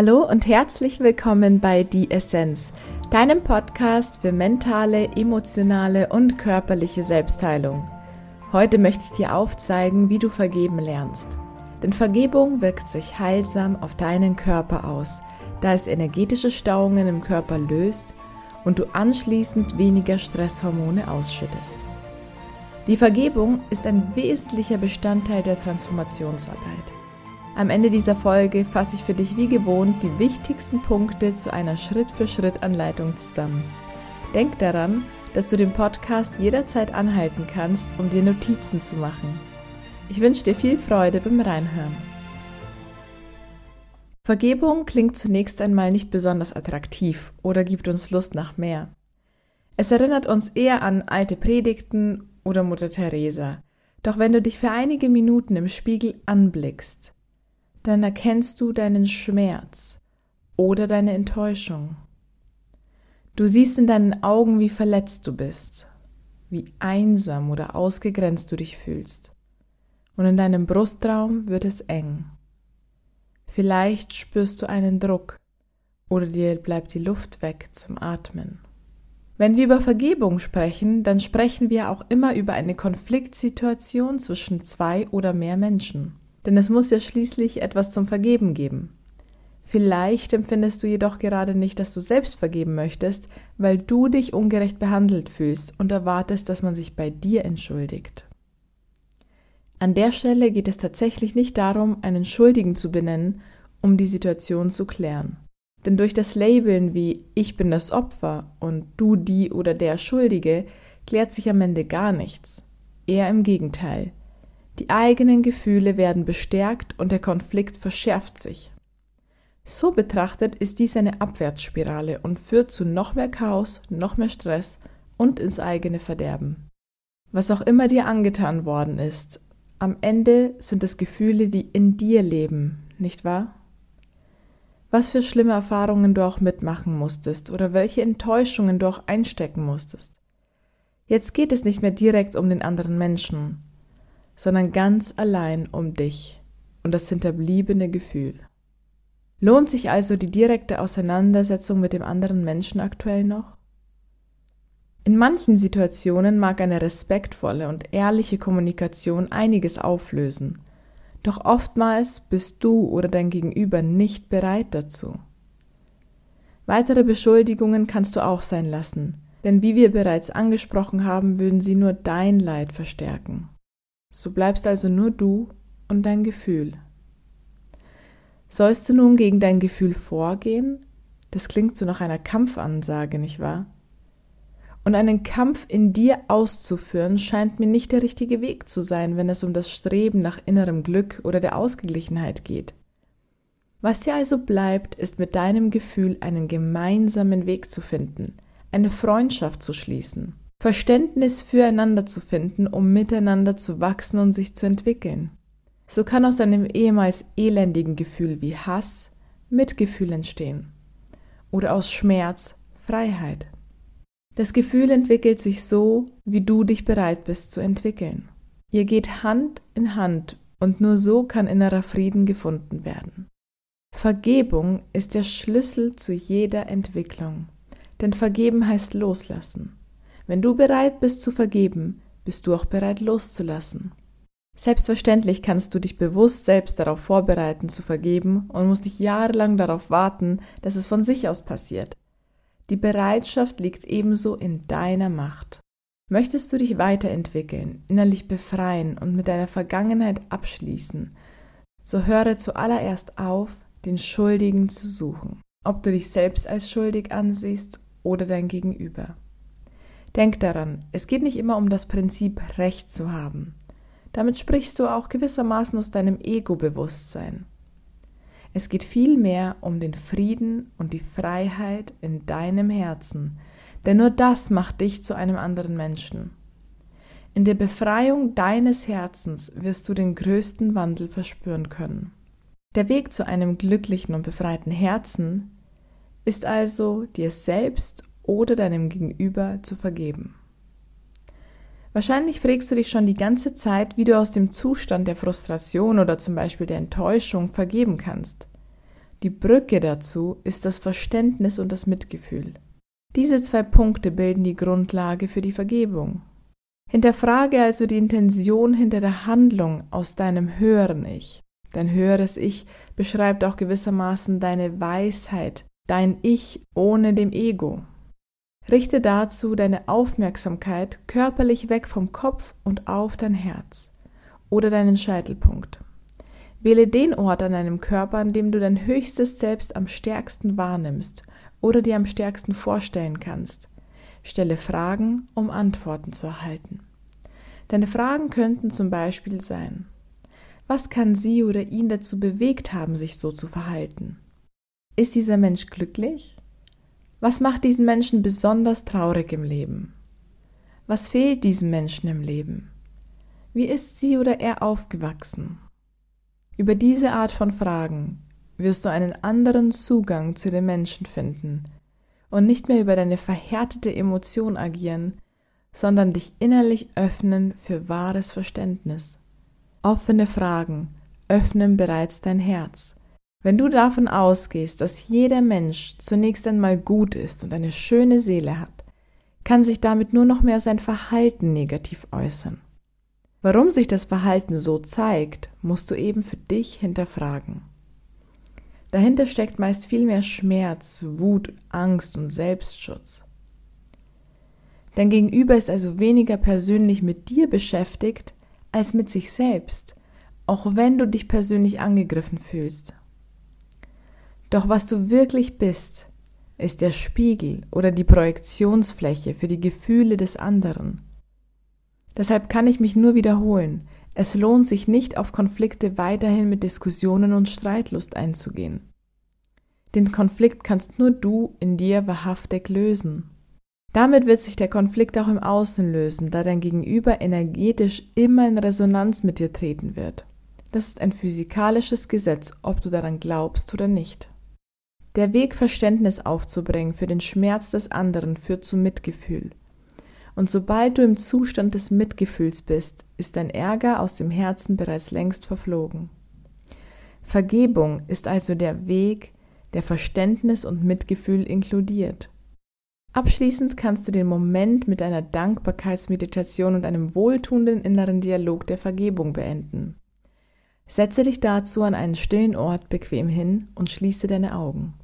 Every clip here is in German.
Hallo und herzlich willkommen bei Die Essenz, deinem Podcast für mentale, emotionale und körperliche Selbstheilung. Heute möchte ich dir aufzeigen, wie du vergeben lernst. Denn Vergebung wirkt sich heilsam auf deinen Körper aus, da es energetische Stauungen im Körper löst und du anschließend weniger Stresshormone ausschüttest. Die Vergebung ist ein wesentlicher Bestandteil der Transformationsarbeit. Am Ende dieser Folge fasse ich für dich wie gewohnt die wichtigsten Punkte zu einer Schritt-für-Schritt-Anleitung zusammen. Denk daran, dass du den Podcast jederzeit anhalten kannst, um dir Notizen zu machen. Ich wünsche dir viel Freude beim Reinhören. Vergebung klingt zunächst einmal nicht besonders attraktiv oder gibt uns Lust nach mehr. Es erinnert uns eher an alte Predigten oder Mutter Teresa. Doch wenn du dich für einige Minuten im Spiegel anblickst, dann erkennst du deinen Schmerz oder deine Enttäuschung. Du siehst in deinen Augen, wie verletzt du bist, wie einsam oder ausgegrenzt du dich fühlst. Und in deinem Brustraum wird es eng. Vielleicht spürst du einen Druck oder dir bleibt die Luft weg zum Atmen. Wenn wir über Vergebung sprechen, dann sprechen wir auch immer über eine Konfliktsituation zwischen zwei oder mehr Menschen. Denn es muss ja schließlich etwas zum Vergeben geben. Vielleicht empfindest du jedoch gerade nicht, dass du selbst vergeben möchtest, weil du dich ungerecht behandelt fühlst und erwartest, dass man sich bei dir entschuldigt. An der Stelle geht es tatsächlich nicht darum, einen Schuldigen zu benennen, um die Situation zu klären. Denn durch das Labeln wie ich bin das Opfer und du die oder der Schuldige klärt sich am Ende gar nichts. Eher im Gegenteil. Die eigenen Gefühle werden bestärkt und der Konflikt verschärft sich. So betrachtet ist dies eine Abwärtsspirale und führt zu noch mehr Chaos, noch mehr Stress und ins eigene Verderben. Was auch immer dir angetan worden ist, am Ende sind es Gefühle, die in dir leben, nicht wahr? Was für schlimme Erfahrungen du auch mitmachen musstest oder welche Enttäuschungen du auch einstecken musstest. Jetzt geht es nicht mehr direkt um den anderen Menschen, sondern ganz allein um dich und das hinterbliebene Gefühl. Lohnt sich also die direkte Auseinandersetzung mit dem anderen Menschen aktuell noch? In manchen Situationen mag eine respektvolle und ehrliche Kommunikation einiges auflösen, doch oftmals bist du oder dein Gegenüber nicht bereit dazu. Weitere Beschuldigungen kannst du auch sein lassen, denn wie wir bereits angesprochen haben, würden sie nur dein Leid verstärken. So bleibst also nur du und dein Gefühl. Sollst du nun gegen dein Gefühl vorgehen? Das klingt so nach einer Kampfansage, nicht wahr? Und einen Kampf in dir auszuführen, scheint mir nicht der richtige Weg zu sein, wenn es um das Streben nach innerem Glück oder der Ausgeglichenheit geht. Was dir also bleibt, ist mit deinem Gefühl einen gemeinsamen Weg zu finden, eine Freundschaft zu schließen. Verständnis füreinander zu finden, um miteinander zu wachsen und sich zu entwickeln. So kann aus einem ehemals elendigen Gefühl wie Hass Mitgefühl entstehen oder aus Schmerz Freiheit. Das Gefühl entwickelt sich so, wie du dich bereit bist zu entwickeln. Ihr geht Hand in Hand und nur so kann innerer Frieden gefunden werden. Vergebung ist der Schlüssel zu jeder Entwicklung, denn vergeben heißt loslassen. Wenn du bereit bist zu vergeben, bist du auch bereit loszulassen. Selbstverständlich kannst du dich bewusst selbst darauf vorbereiten zu vergeben und musst nicht jahrelang darauf warten, dass es von sich aus passiert. Die Bereitschaft liegt ebenso in deiner Macht. Möchtest du dich weiterentwickeln, innerlich befreien und mit deiner Vergangenheit abschließen, so höre zuallererst auf, den Schuldigen zu suchen, ob du dich selbst als schuldig ansiehst oder dein Gegenüber. Denk daran, es geht nicht immer um das Prinzip Recht zu haben. Damit sprichst du auch gewissermaßen aus deinem Ego-Bewusstsein. Es geht vielmehr um den Frieden und die Freiheit in deinem Herzen, denn nur das macht dich zu einem anderen Menschen. In der Befreiung deines Herzens wirst du den größten Wandel verspüren können. Der Weg zu einem glücklichen und befreiten Herzen ist also, dir selbst oder deinem Gegenüber zu vergeben. Wahrscheinlich fragst du dich schon die ganze Zeit, wie du aus dem Zustand der Frustration oder zum Beispiel der Enttäuschung vergeben kannst. Die Brücke dazu ist das Verständnis und das Mitgefühl. Diese zwei Punkte bilden die Grundlage für die Vergebung. Hinterfrage also die Intention hinter der Handlung aus deinem höheren Ich. Dein höheres Ich beschreibt auch gewissermaßen deine Weisheit, dein Ich ohne dem Ego. Richte dazu deine Aufmerksamkeit körperlich weg vom Kopf und auf dein Herz oder deinen Scheitelpunkt. Wähle den Ort an deinem Körper, an dem du dein höchstes Selbst am stärksten wahrnimmst oder dir am stärksten vorstellen kannst. Stelle Fragen, um Antworten zu erhalten. Deine Fragen könnten zum Beispiel sein, was kann sie oder ihn dazu bewegt haben, sich so zu verhalten? Ist dieser Mensch glücklich? Was macht diesen Menschen besonders traurig im Leben? Was fehlt diesem Menschen im Leben? Wie ist sie oder er aufgewachsen? Über diese Art von Fragen wirst du einen anderen Zugang zu den Menschen finden und nicht mehr über deine verhärtete Emotion agieren, sondern dich innerlich öffnen für wahres Verständnis. Offene Fragen öffnen bereits dein Herz. Wenn du davon ausgehst, dass jeder Mensch zunächst einmal gut ist und eine schöne Seele hat, kann sich damit nur noch mehr sein Verhalten negativ äußern. Warum sich das Verhalten so zeigt, musst du eben für dich hinterfragen. Dahinter steckt meist viel mehr Schmerz, Wut, Angst und Selbstschutz. Dein Gegenüber ist also weniger persönlich mit dir beschäftigt als mit sich selbst, auch wenn du dich persönlich angegriffen fühlst. Doch was du wirklich bist, ist der Spiegel oder die Projektionsfläche für die Gefühle des anderen. Deshalb kann ich mich nur wiederholen. Es lohnt sich nicht auf Konflikte weiterhin mit Diskussionen und Streitlust einzugehen. Den Konflikt kannst nur du in dir wahrhaftig lösen. Damit wird sich der Konflikt auch im Außen lösen, da dein Gegenüber energetisch immer in Resonanz mit dir treten wird. Das ist ein physikalisches Gesetz, ob du daran glaubst oder nicht. Der Weg, Verständnis aufzubringen für den Schmerz des anderen, führt zu Mitgefühl. Und sobald du im Zustand des Mitgefühls bist, ist dein Ärger aus dem Herzen bereits längst verflogen. Vergebung ist also der Weg, der Verständnis und Mitgefühl inkludiert. Abschließend kannst du den Moment mit einer Dankbarkeitsmeditation und einem wohltuenden inneren Dialog der Vergebung beenden. Setze dich dazu an einen stillen Ort bequem hin und schließe deine Augen.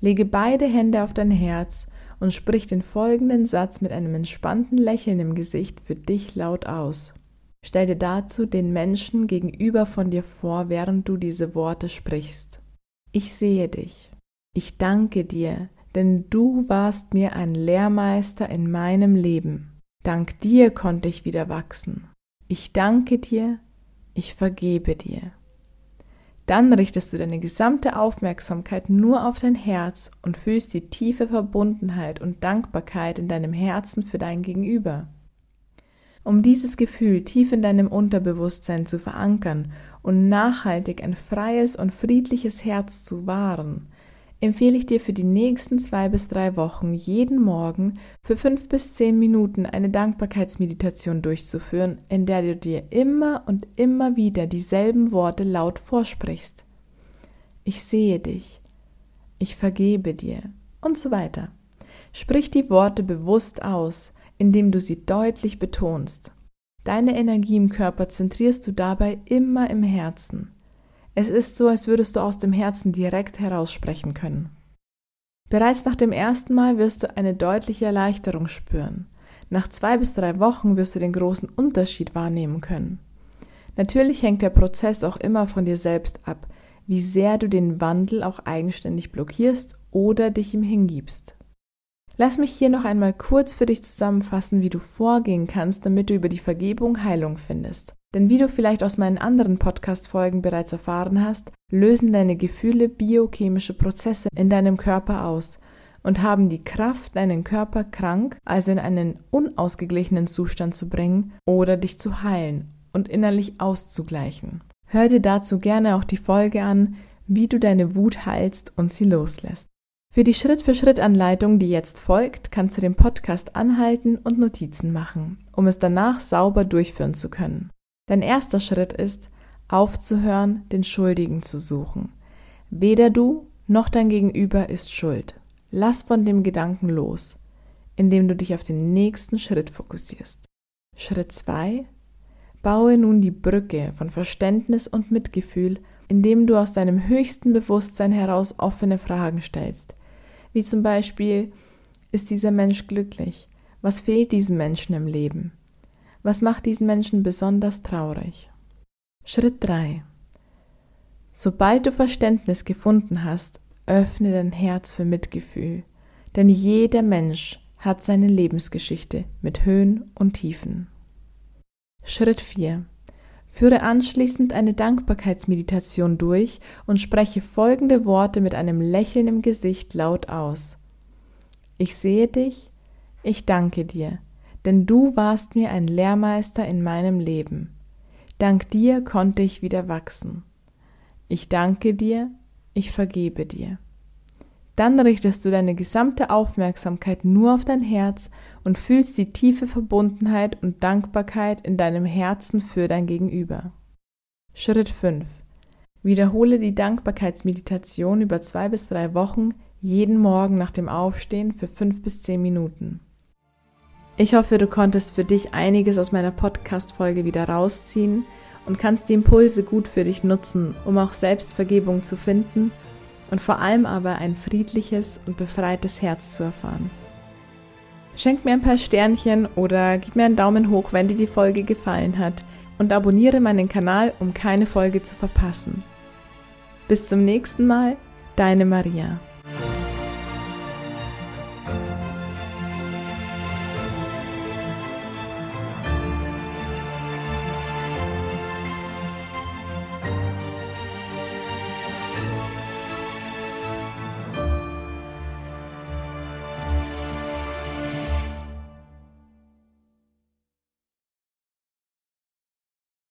Lege beide Hände auf dein Herz und sprich den folgenden Satz mit einem entspannten Lächeln im Gesicht für dich laut aus. Stell dir dazu den Menschen gegenüber von dir vor, während du diese Worte sprichst. Ich sehe dich. Ich danke dir, denn du warst mir ein Lehrmeister in meinem Leben. Dank dir konnte ich wieder wachsen. Ich danke dir, ich vergebe dir. Dann richtest du deine gesamte Aufmerksamkeit nur auf dein Herz und fühlst die tiefe Verbundenheit und Dankbarkeit in deinem Herzen für dein Gegenüber. Um dieses Gefühl tief in deinem Unterbewusstsein zu verankern und nachhaltig ein freies und friedliches Herz zu wahren, empfehle ich dir für die nächsten zwei bis drei Wochen jeden Morgen für fünf bis zehn Minuten eine Dankbarkeitsmeditation durchzuführen, in der du dir immer und immer wieder dieselben Worte laut vorsprichst. Ich sehe dich. Ich vergebe dir. Und so weiter. Sprich die Worte bewusst aus, indem du sie deutlich betonst. Deine Energie im Körper zentrierst du dabei immer im Herzen. Es ist so, als würdest du aus dem Herzen direkt heraussprechen können. Bereits nach dem ersten Mal wirst du eine deutliche Erleichterung spüren. Nach zwei bis drei Wochen wirst du den großen Unterschied wahrnehmen können. Natürlich hängt der Prozess auch immer von dir selbst ab, wie sehr du den Wandel auch eigenständig blockierst oder dich ihm hingibst. Lass mich hier noch einmal kurz für dich zusammenfassen, wie du vorgehen kannst, damit du über die Vergebung Heilung findest. Denn wie du vielleicht aus meinen anderen Podcast-Folgen bereits erfahren hast, lösen deine Gefühle biochemische Prozesse in deinem Körper aus und haben die Kraft, deinen Körper krank, also in einen unausgeglichenen Zustand zu bringen oder dich zu heilen und innerlich auszugleichen. Hör dir dazu gerne auch die Folge an, wie du deine Wut heilst und sie loslässt. Für die Schritt-für-Schritt-Anleitung, die jetzt folgt, kannst du den Podcast anhalten und Notizen machen, um es danach sauber durchführen zu können. Dein erster Schritt ist, aufzuhören, den Schuldigen zu suchen. Weder du noch dein Gegenüber ist schuld. Lass von dem Gedanken los, indem du dich auf den nächsten Schritt fokussierst. Schritt 2. Baue nun die Brücke von Verständnis und Mitgefühl, indem du aus deinem höchsten Bewusstsein heraus offene Fragen stellst, wie zum Beispiel, ist dieser Mensch glücklich? Was fehlt diesem Menschen im Leben? Was macht diesen Menschen besonders traurig? Schritt 3. Sobald du Verständnis gefunden hast, öffne dein Herz für Mitgefühl, denn jeder Mensch hat seine Lebensgeschichte mit Höhen und Tiefen. Schritt 4. Führe anschließend eine Dankbarkeitsmeditation durch und spreche folgende Worte mit einem Lächeln im Gesicht laut aus. Ich sehe dich, ich danke dir, denn du warst mir ein Lehrmeister in meinem Leben. Dank dir konnte ich wieder wachsen. Ich danke dir, ich vergebe dir. Dann richtest du deine gesamte Aufmerksamkeit nur auf dein Herz und fühlst die tiefe Verbundenheit und Dankbarkeit in deinem Herzen für dein Gegenüber. Schritt 5. Wiederhole die Dankbarkeitsmeditation über zwei bis drei Wochen jeden Morgen nach dem Aufstehen für fünf bis zehn Minuten. Ich hoffe, du konntest für dich einiges aus meiner Podcast-Folge wieder rausziehen und kannst die Impulse gut für dich nutzen, um auch Selbstvergebung zu finden und vor allem aber ein friedliches und befreites Herz zu erfahren. Schenk mir ein paar Sternchen oder gib mir einen Daumen hoch, wenn dir die Folge gefallen hat und abonniere meinen Kanal, um keine Folge zu verpassen. Bis zum nächsten Mal, deine Maria.